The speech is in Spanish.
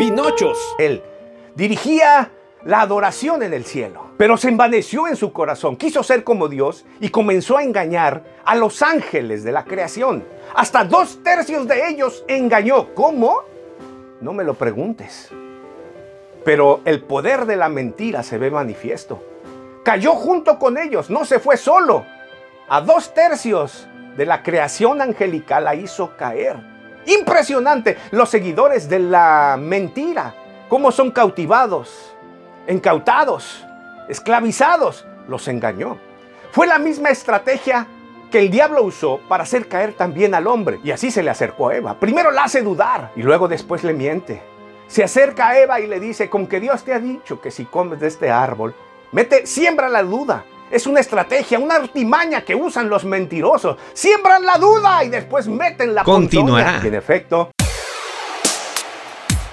Pinochos. Él dirigía la adoración en el cielo, pero se envaneció en su corazón, quiso ser como Dios y comenzó a engañar a los ángeles de la creación. Hasta dos tercios de ellos engañó. ¿Cómo? No me lo preguntes. Pero el poder de la mentira se ve manifiesto. Cayó junto con ellos, no se fue solo. A dos tercios de la creación angelical la hizo caer. Impresionante los seguidores de la mentira, cómo son cautivados, encautados, esclavizados. Los engañó. Fue la misma estrategia que el diablo usó para hacer caer también al hombre. Y así se le acercó a Eva. Primero la hace dudar y luego después le miente. Se acerca a Eva y le dice, con que Dios te ha dicho que si comes de este árbol, mete, siembra la duda. Es una estrategia, una artimaña que usan los mentirosos. Siembran la duda y después meten la Continuará. ponzoña. Y en efecto,